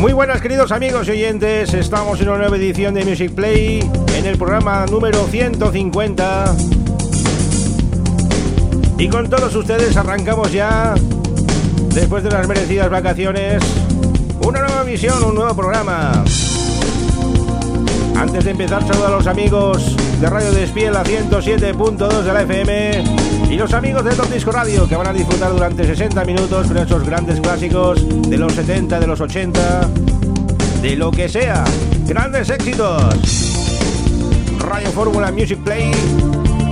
Muy buenas queridos amigos y oyentes, estamos en una nueva edición de Music Play, en el programa número 150. Y con todos ustedes arrancamos ya, después de las merecidas vacaciones, una nueva misión, un nuevo programa. Antes de empezar, saludo a los amigos de Radio Despiel a 107.2 de la FM y los amigos de Top Disco Radio que van a disfrutar durante 60 minutos con esos grandes clásicos de los 70, de los 80, de lo que sea. Grandes éxitos. Radio Fórmula Music Play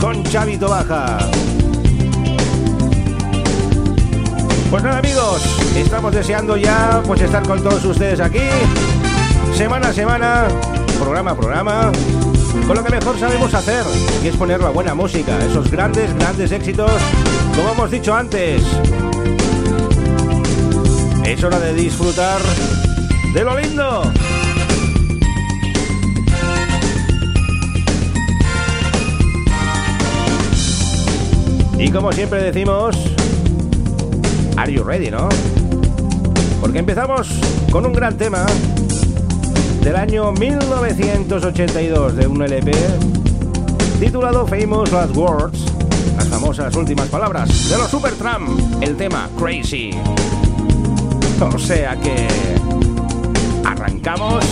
con Chavito Baja. Pues nada amigos, estamos deseando ya pues estar con todos ustedes aquí, semana a semana, programa a programa, con lo que mejor sabemos hacer, que es poner la buena música, esos grandes, grandes éxitos, como hemos dicho antes. Es hora de disfrutar de lo lindo. Y como siempre decimos, Are you ready, no? Porque empezamos con un gran tema del año 1982 de un LP titulado Famous Last Words, las famosas últimas palabras de los Supertramp, el tema Crazy. O sea que arrancamos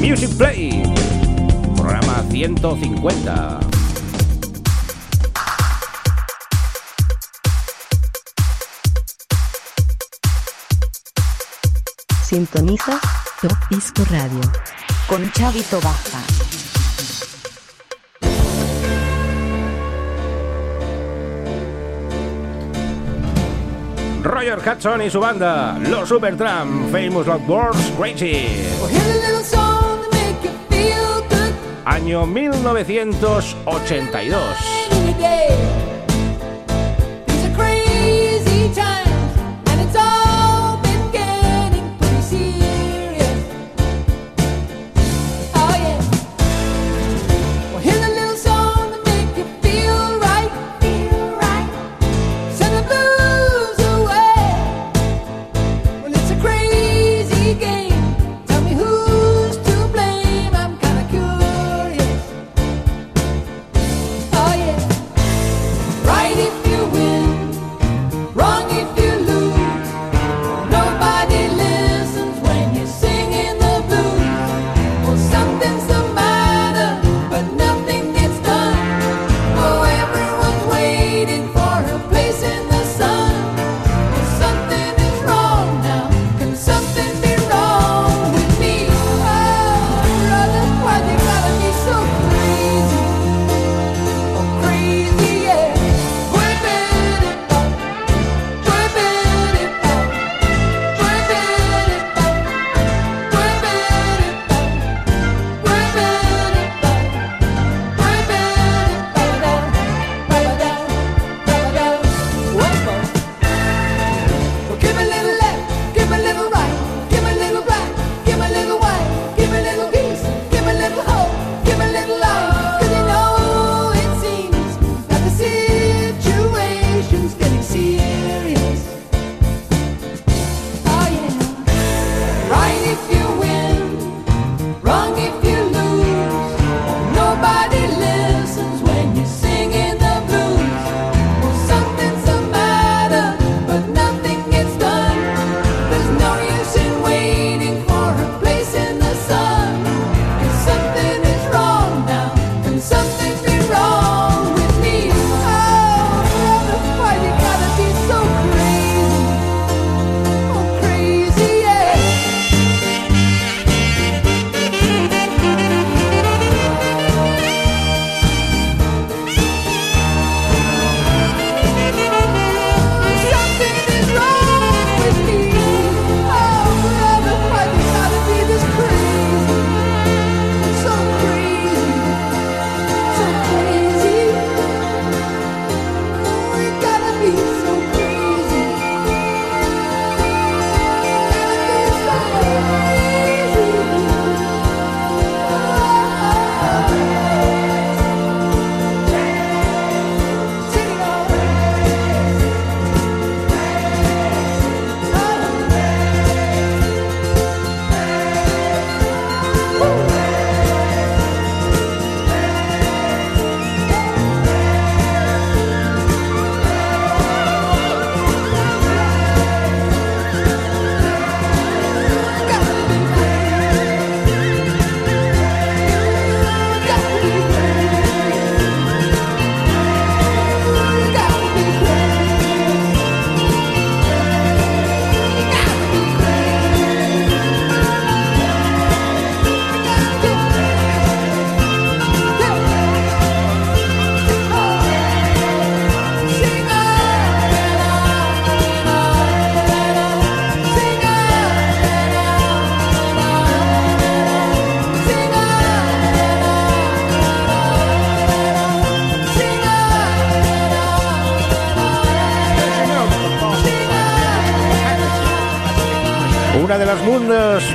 Music Play, programa 150. Sintoniza Top Disco Radio con Chavito Baja. Roger Hudson y su banda, los Supertramp, Famous Love Words Crazy. Año 1982.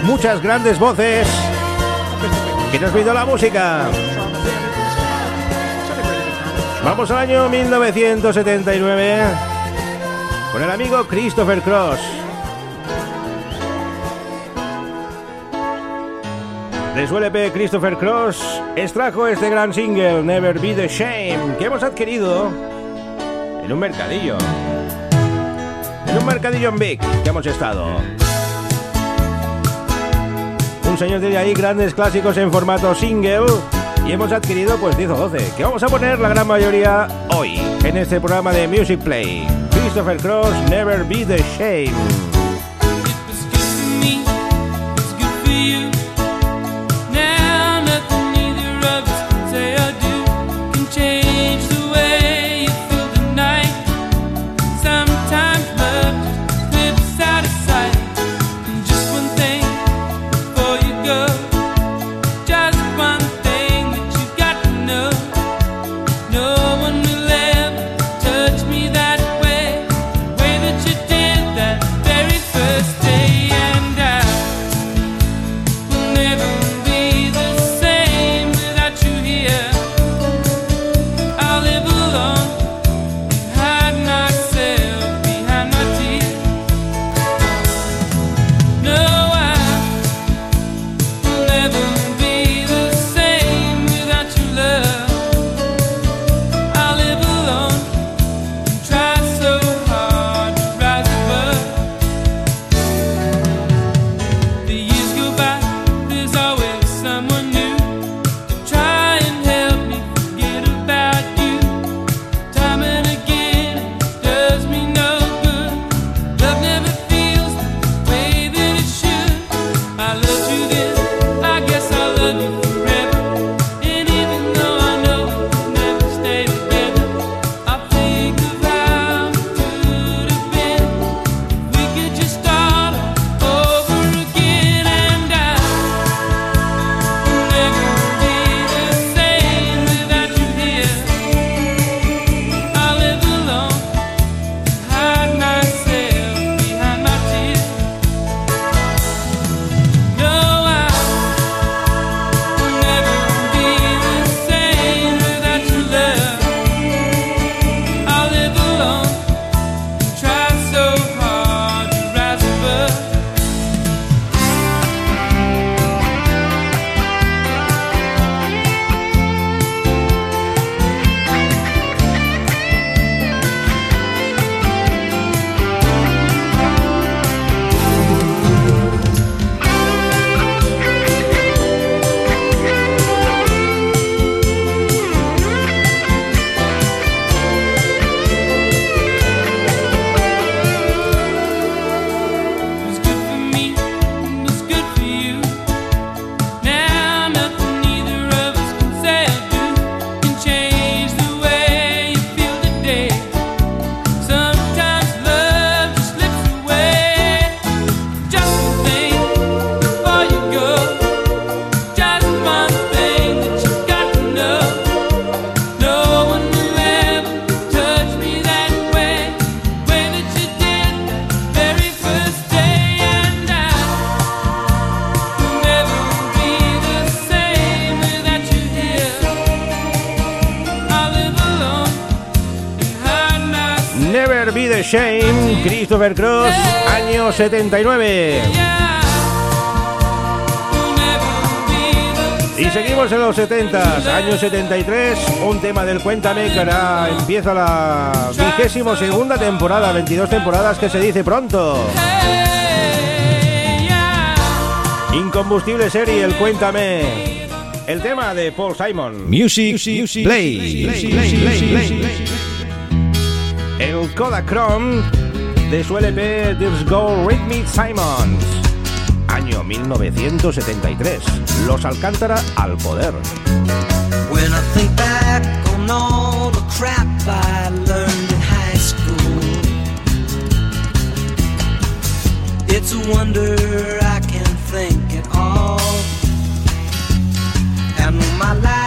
Muchas grandes voces que nos pidió la música. Vamos al año 1979 con el amigo Christopher Cross. De su LP Christopher Cross extrajo este gran single Never Be the Shame que hemos adquirido en un mercadillo. En un mercadillo en Vic que hemos estado. Un señor de ahí grandes clásicos en formato single y hemos adquirido pues 10 o 12 que vamos a poner la gran mayoría hoy en este programa de Music Play. Christopher Cross Never Be the. Shame, 79. Y seguimos en los 70, año 73, un tema del Cuéntame que ahora empieza la vigésimo segunda temporada, 22 temporadas que se dice pronto. Incombustible serie, el Cuéntame. El tema de Paul Simon. Music, play. el Kodachrome de su LP There's Go Rhythmic Simons, año 1973. Los Alcántara al poder. When I think back on all the crap I learned in high school, it's a wonder I can think at all. And my lack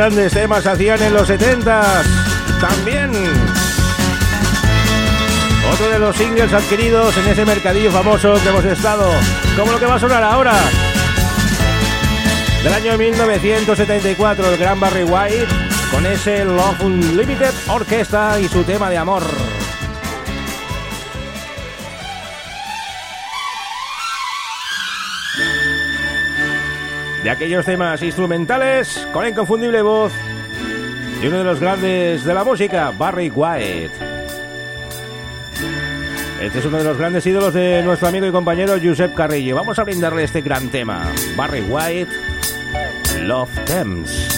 grandes temas hacían en los 70 También. Otro de los singles adquiridos en ese mercadillo famoso que hemos estado. Como lo que va a sonar ahora. Del año 1974, el gran Barry White. Con ese Love Unlimited Orquesta y su tema de amor. De aquellos temas instrumentales con la inconfundible voz de uno de los grandes de la música, Barry White. Este es uno de los grandes ídolos de nuestro amigo y compañero Josep Carrillo. Vamos a brindarle este gran tema, Barry White, Love Thames.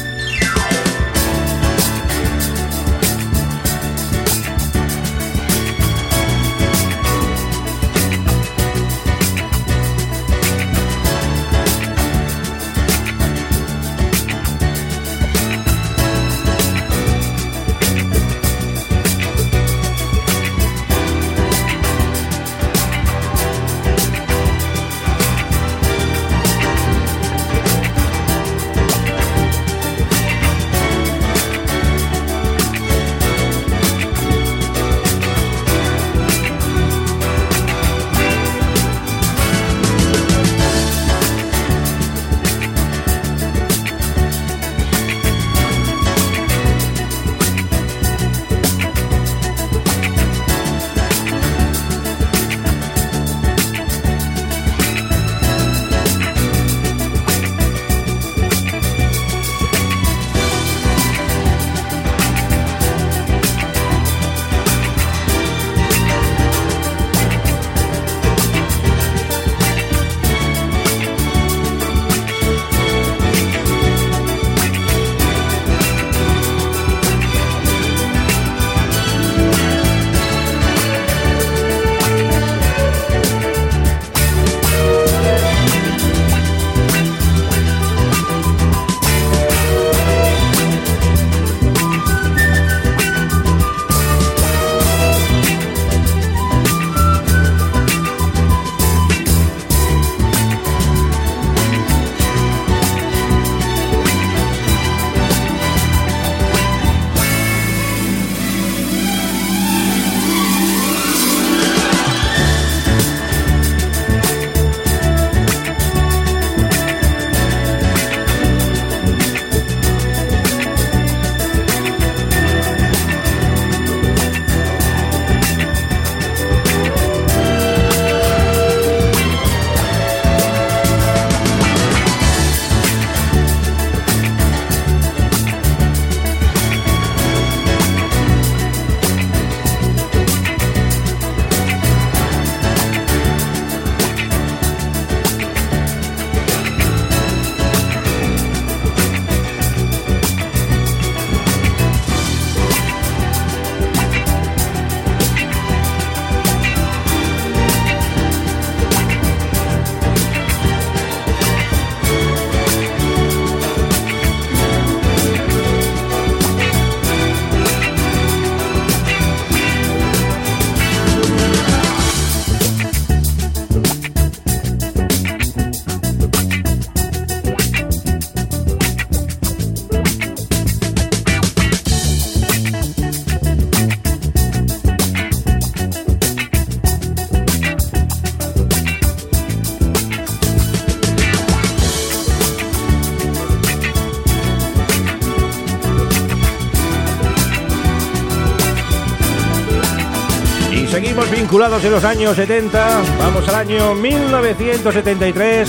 En los años 70. Vamos al año 1973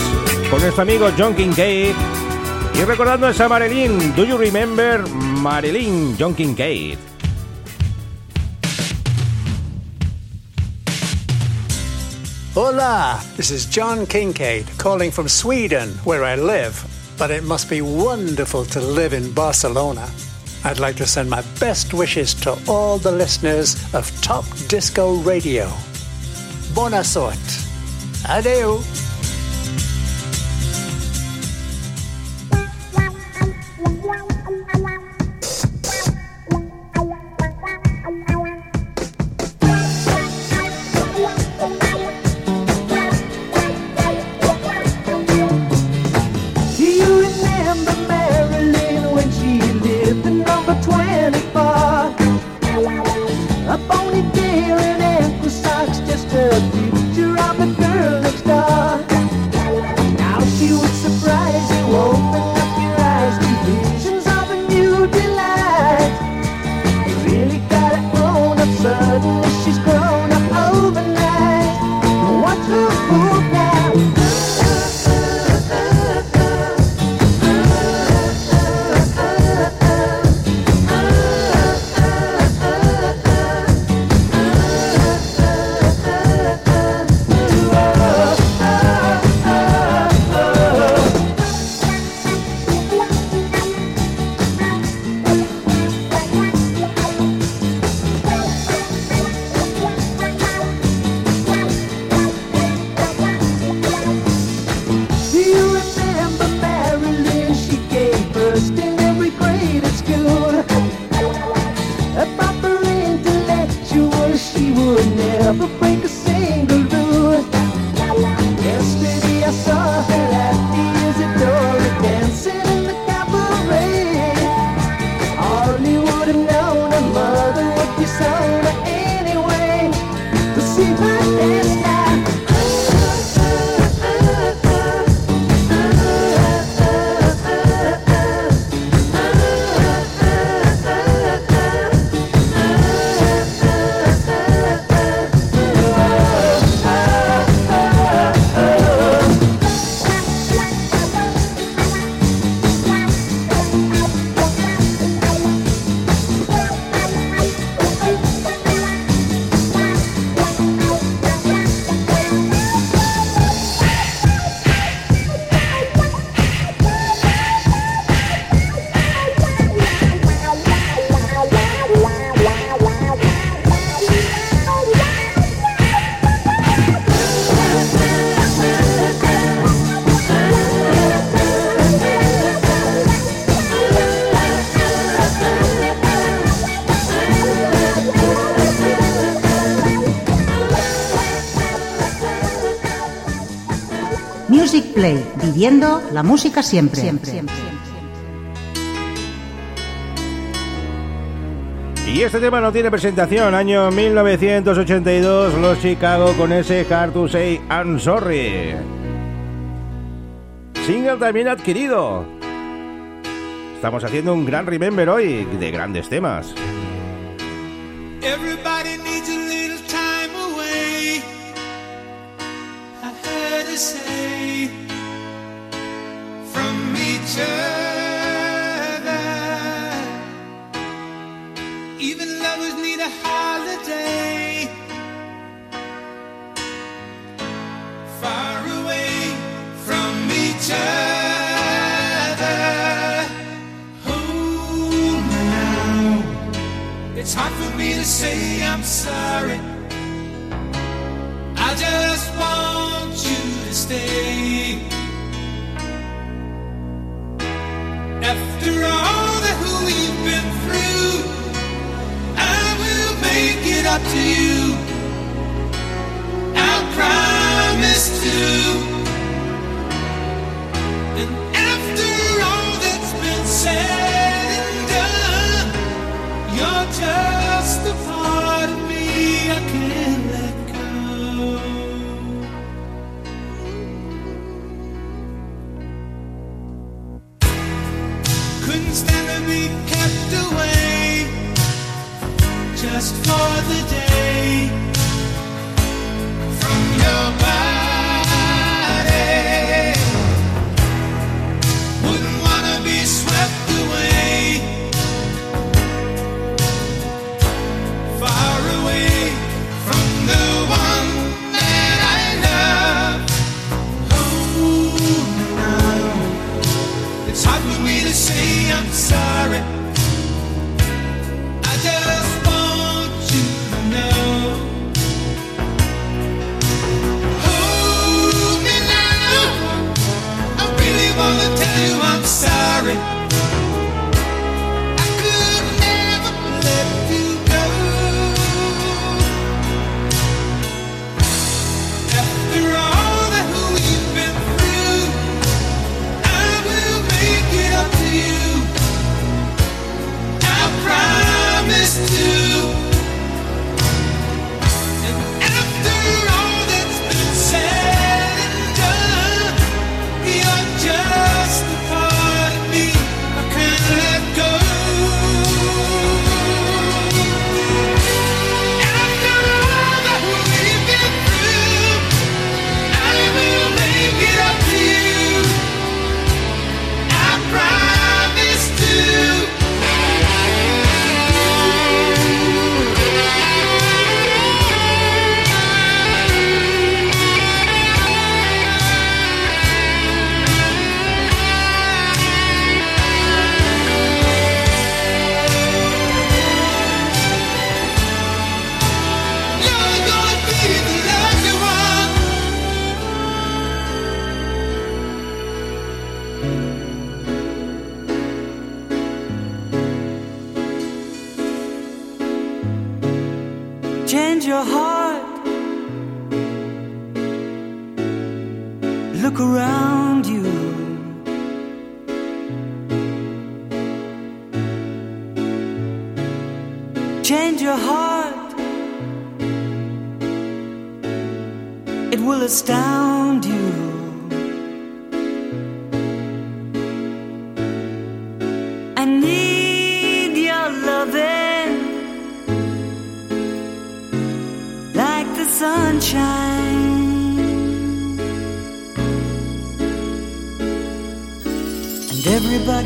con nuestro amigo John Kincaid. Y recordando esa Marilyn, ¿do you remember Marilyn John Kincaid? Hola, this is John Kincaid calling from Sweden, where I live. But it must be wonderful to live in Barcelona. I'd like to send my best wishes to all the listeners of Top Disco Radio. Boa sorte. Adeus. La música siempre. Y este tema no tiene presentación. Año 1982, los Chicago con ese Hard to Say I'm Sorry. Single también adquirido. Estamos haciendo un gran remember hoy de grandes temas. Everybody needs a little Even lovers need a holiday. Far away from each other. Oh, now. It's hard for me to say I'm sorry.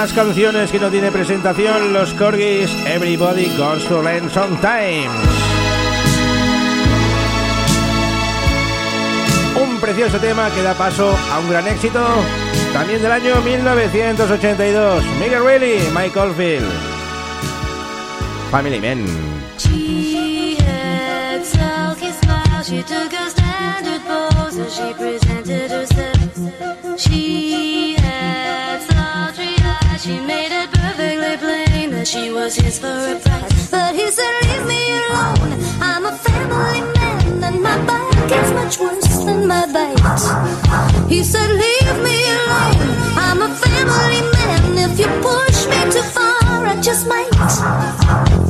Las canciones que no tiene presentación, los Corgis, Everybody Goes to Learn Sometimes. Un precioso tema que da paso a un gran éxito, también del año 1982. Miguel Reilly, Mike Oldfield. Family Men. She She made it perfectly plain that she was his for a price. But he said, "Leave me alone. I'm a family man, and my bite is much worse than my bite." He said, "Leave me alone. I'm a family man. If you push me too far, I just might."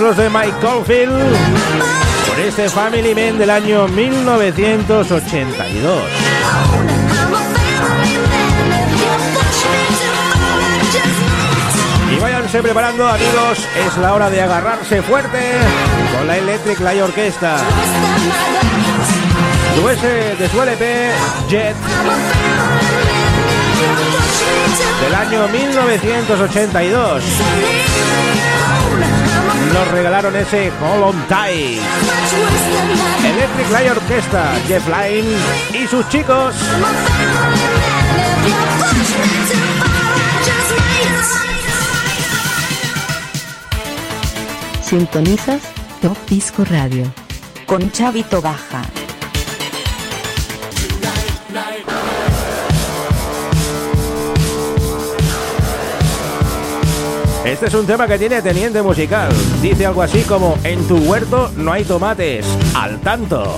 los de Mike Caulfield por este Family Man del año 1982. Y váyanse preparando amigos, es la hora de agarrarse fuerte con la Electric Light Orquesta. Eh, de su LP Jet del año 1982 nos regalaron ese Hollow Tide. Electric Light Orchestra, Jeff Lynne y sus chicos. Sintonizas Top Disco Radio con Chavito Baja. Este es un tema que tiene teniente musical. Dice algo así como, en tu huerto no hay tomates, al tanto.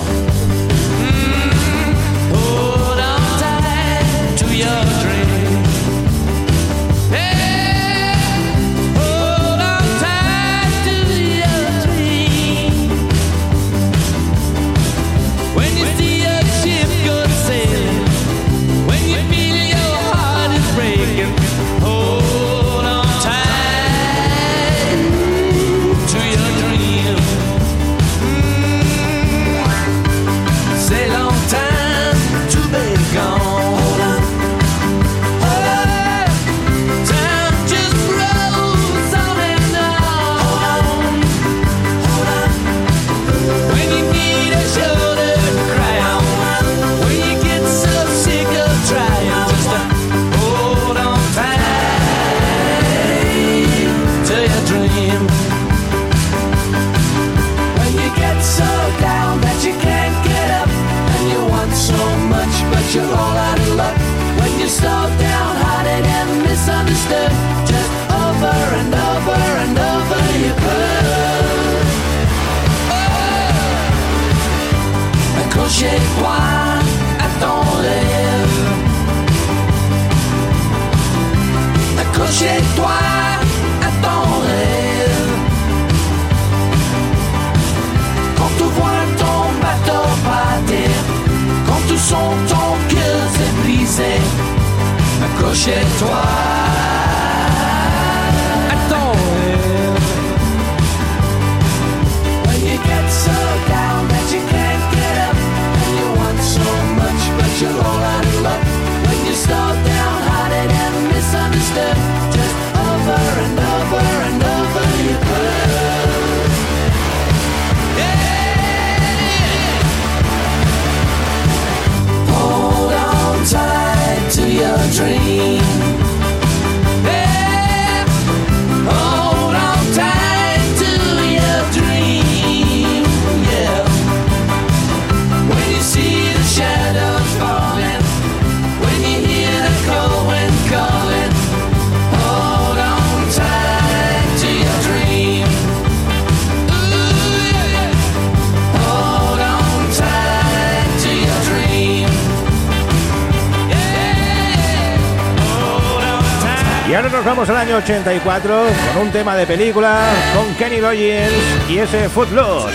Vamos al año 84 con un tema de película con Kenny Loggins y ese Footloose.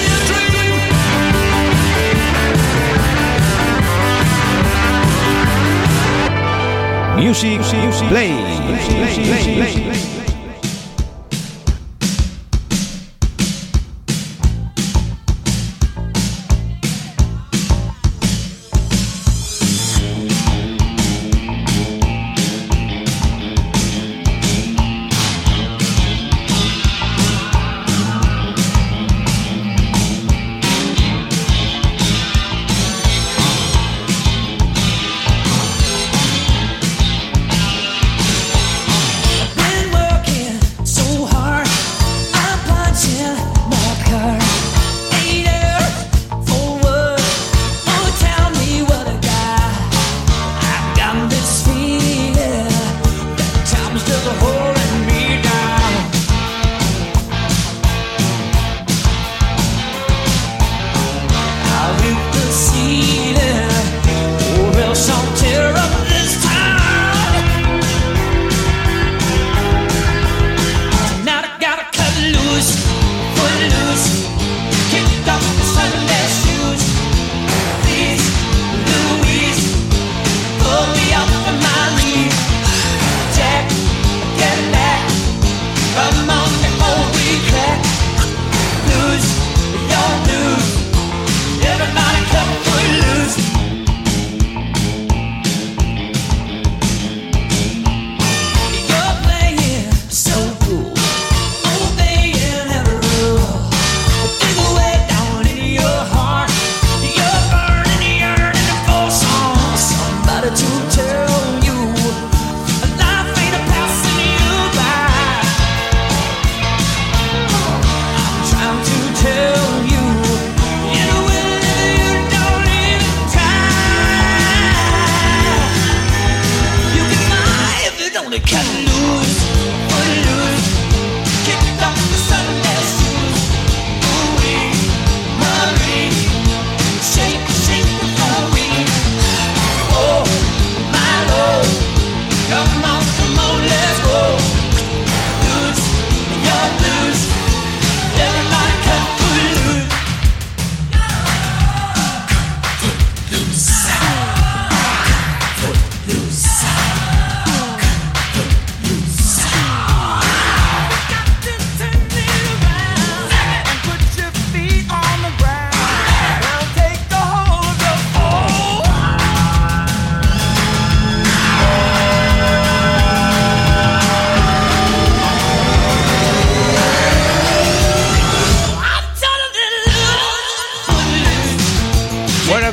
Music, play. play, play, play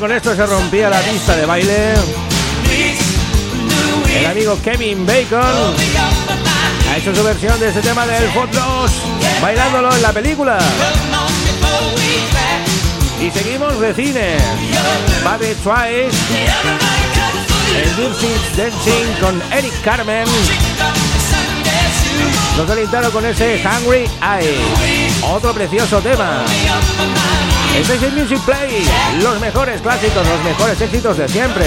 con esto se rompía la pista de baile. El amigo Kevin Bacon ha hecho su versión de este tema del Hot bailándolo en la película. Y seguimos de cine. Baby Twice, el Dirty Dancing con Eric Carmen. Nos alentaron con ese Hungry Eye. Otro precioso tema. Este Station Music Play, los mejores clásicos, los mejores éxitos de siempre.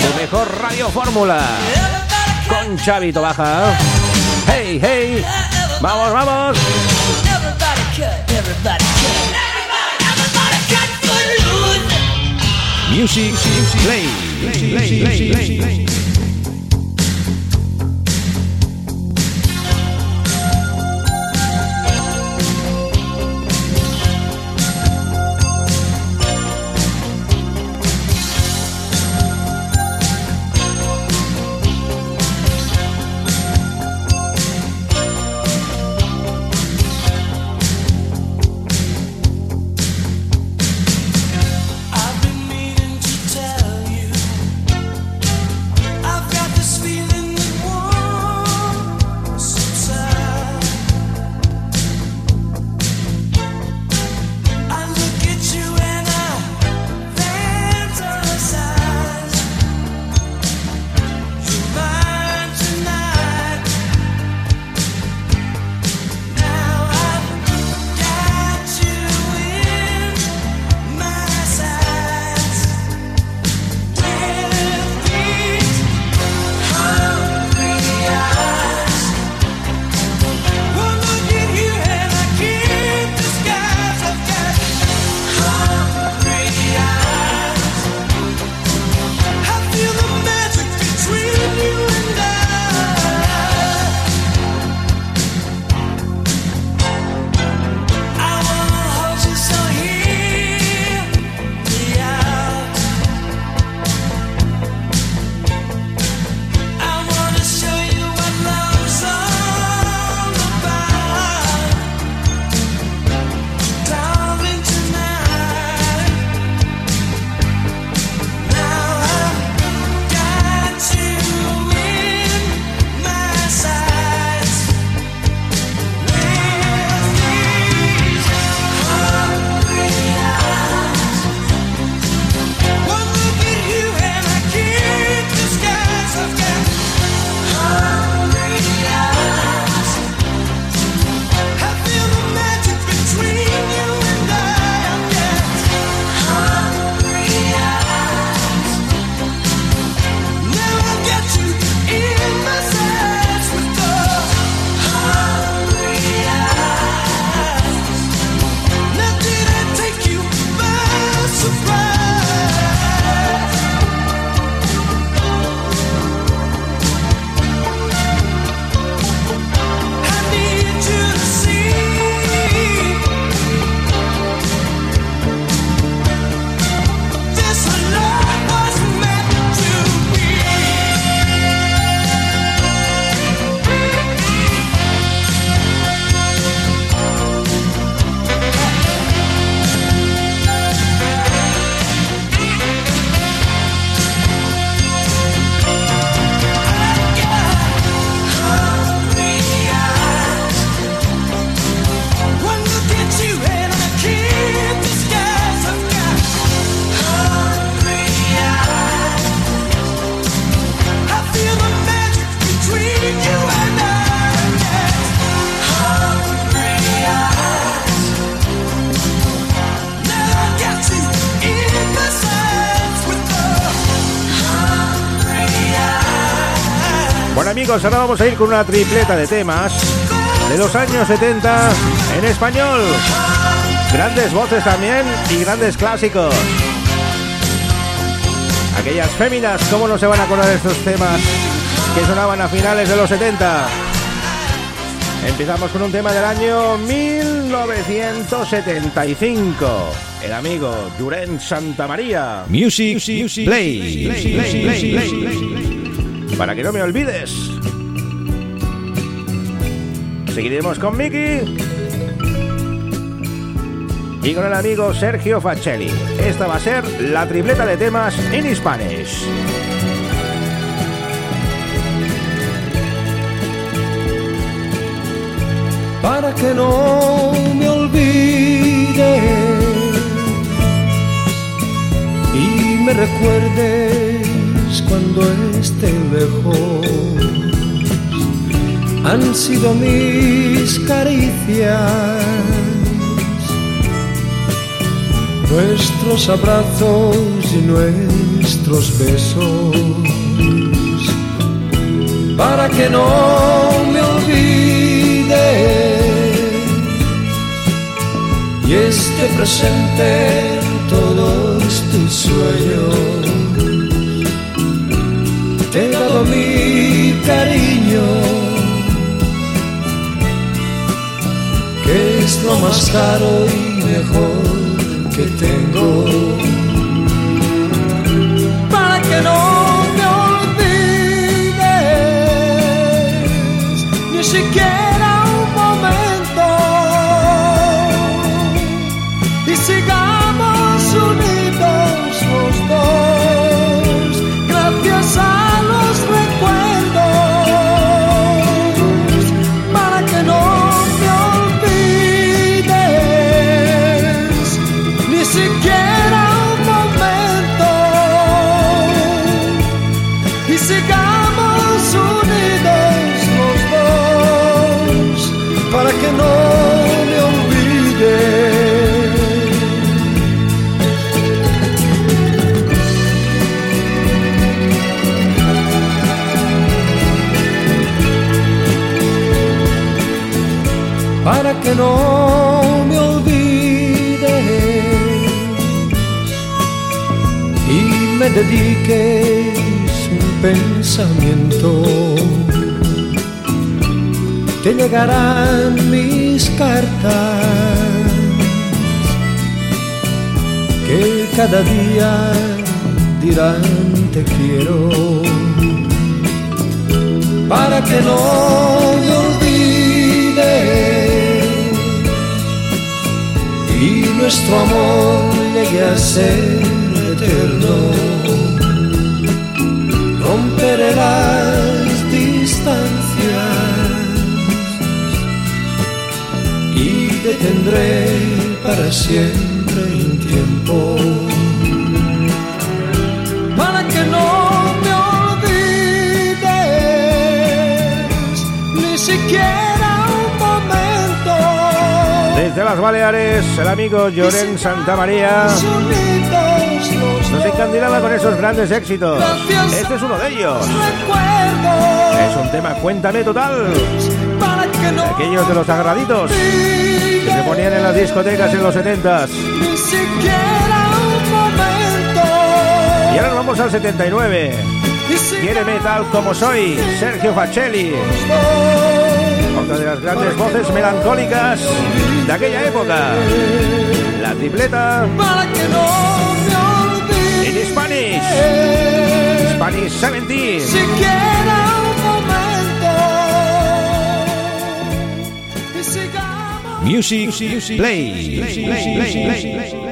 Tu mejor radio fórmula con Chavito Baja. Hey, hey, vamos, vamos. Music Play. play, play, play amigos, ahora vamos a ir con una tripleta de temas de los años 70 en español. Grandes voces también y grandes clásicos. Aquellas féminas, ¿cómo no se van a acordar de estos temas que sonaban a finales de los 70? Empezamos con un tema del año 1975. El amigo Duren Santamaría. Music Play. Play, play, play, play. Para que no me olvides. Seguiremos con Miki. Y con el amigo Sergio Facelli. Esta va a ser la tripleta de temas en Spanish. para que no me olvides y me recuerdes cuando esté lejos. Han sido mis caricias, nuestros abrazos y nuestros besos, para que no me olvides y esté presente en todos tus sueños. Te he dado mi cariño, es lo más caro y mejor que tengo. Para que no me olvides, ni siquiera que no me olvides y me dediques un pensamiento. Te llegarán mis cartas que cada día dirán te quiero para que no me olvides nuestro amor llegue a ser eterno. Romperé las distancias y detendré para siempre un tiempo. Desde las Baleares, el amigo Lloren Santa María nos encandilaba con esos grandes éxitos. Este es uno de ellos. Es un tema Cuéntame Total. Aquellos de los agraditos que se ponían en las discotecas en los 70s. ni siquiera un momento. Y ahora nos vamos al 79. Y sigamos Quiéreme tal como soy, Sergio Facelli. Otra de las grandes voces melancólicas de aquella época. La tripleta en. Spanish. Spanish 17. Siquiera un momento. Y sigamos Music Play. Yo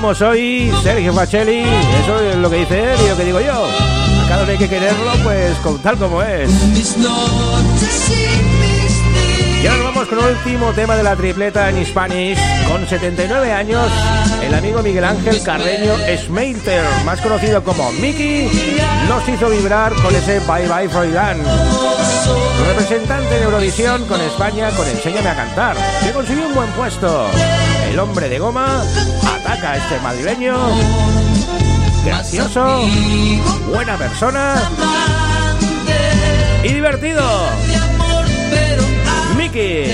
como soy, Sergio Facelli. Eso es lo que dice él y lo que digo yo. A cada uno hay que quererlo, pues con tal como es. Y ahora nos vamos con el último tema de la tripleta en Spanish. Con 79 años, el amigo Miguel Ángel Carreño Schmeiter, más conocido como Mickey, nos hizo vibrar con ese Bye Bye Freudan. Representante de Eurovisión con España con Enséñame a cantar, que consiguió un buen puesto. El hombre de goma este madrileño. Gracioso, buena persona y divertido. Mickey.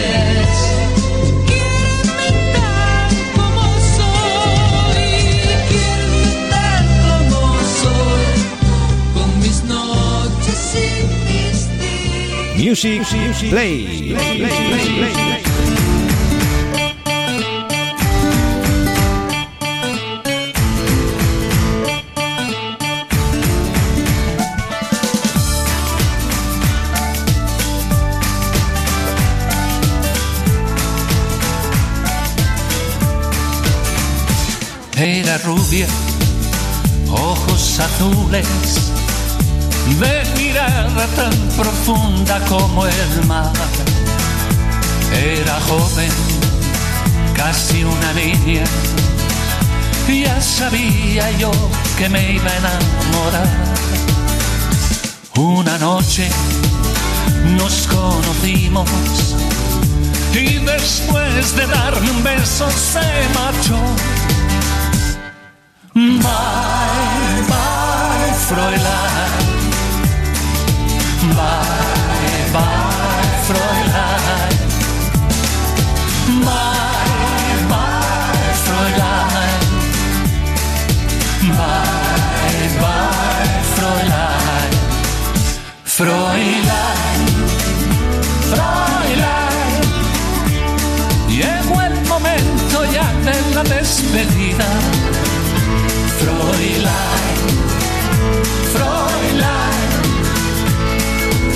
Music Play. Era rubia, ojos azules, de mirada tan profunda como el mar. Era joven, casi una niña, ya sabía yo que me iba a enamorar. Una noche nos conocimos y después de darme un beso se marchó. Bye, bye, Fräulein. Bye, bye, Fräulein. Bye, bye. Bye, bye. Llegó el momento ya de la despedida. Fräulein, Fräulein,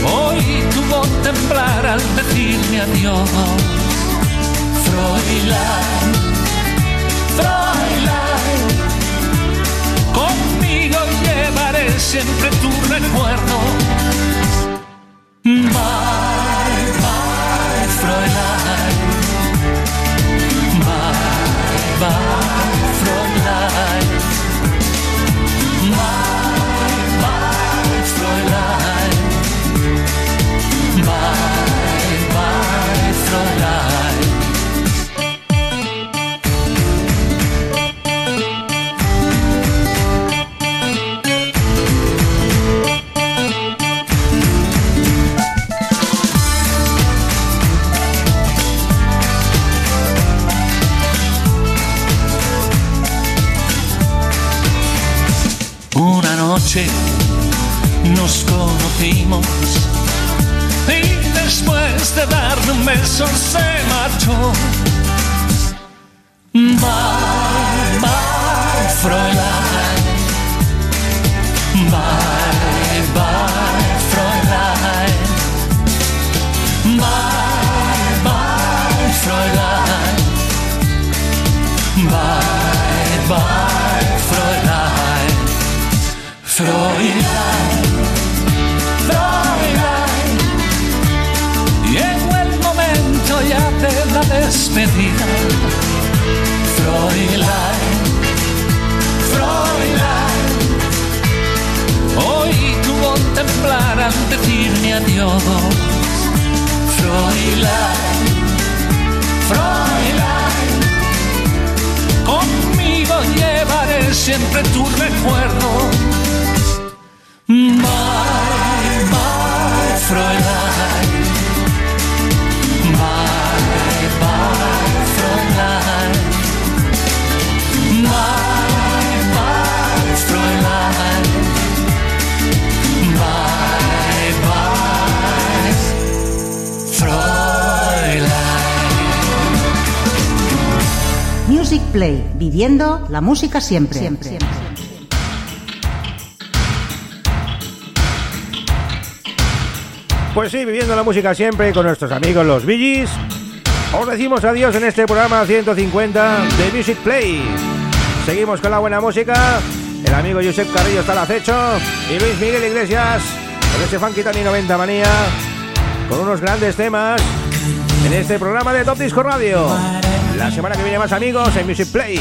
hoy tu voz temblar al decirme adiós. Fräulein, Fräulein, conmigo llevaré siempre tu recuerdo. Música siempre. siempre. siempre. Pues sí, viviendo la música siempre con nuestros amigos los Billys. Os decimos adiós en este programa 150 de Music Play. Seguimos con la buena música. El amigo Josep Carrillo está al acecho. Y Luis Miguel Iglesias con ese funky Tani 90 manía. Con unos grandes temas en este programa de Top Disco Radio. La semana que viene más amigos en Music Play.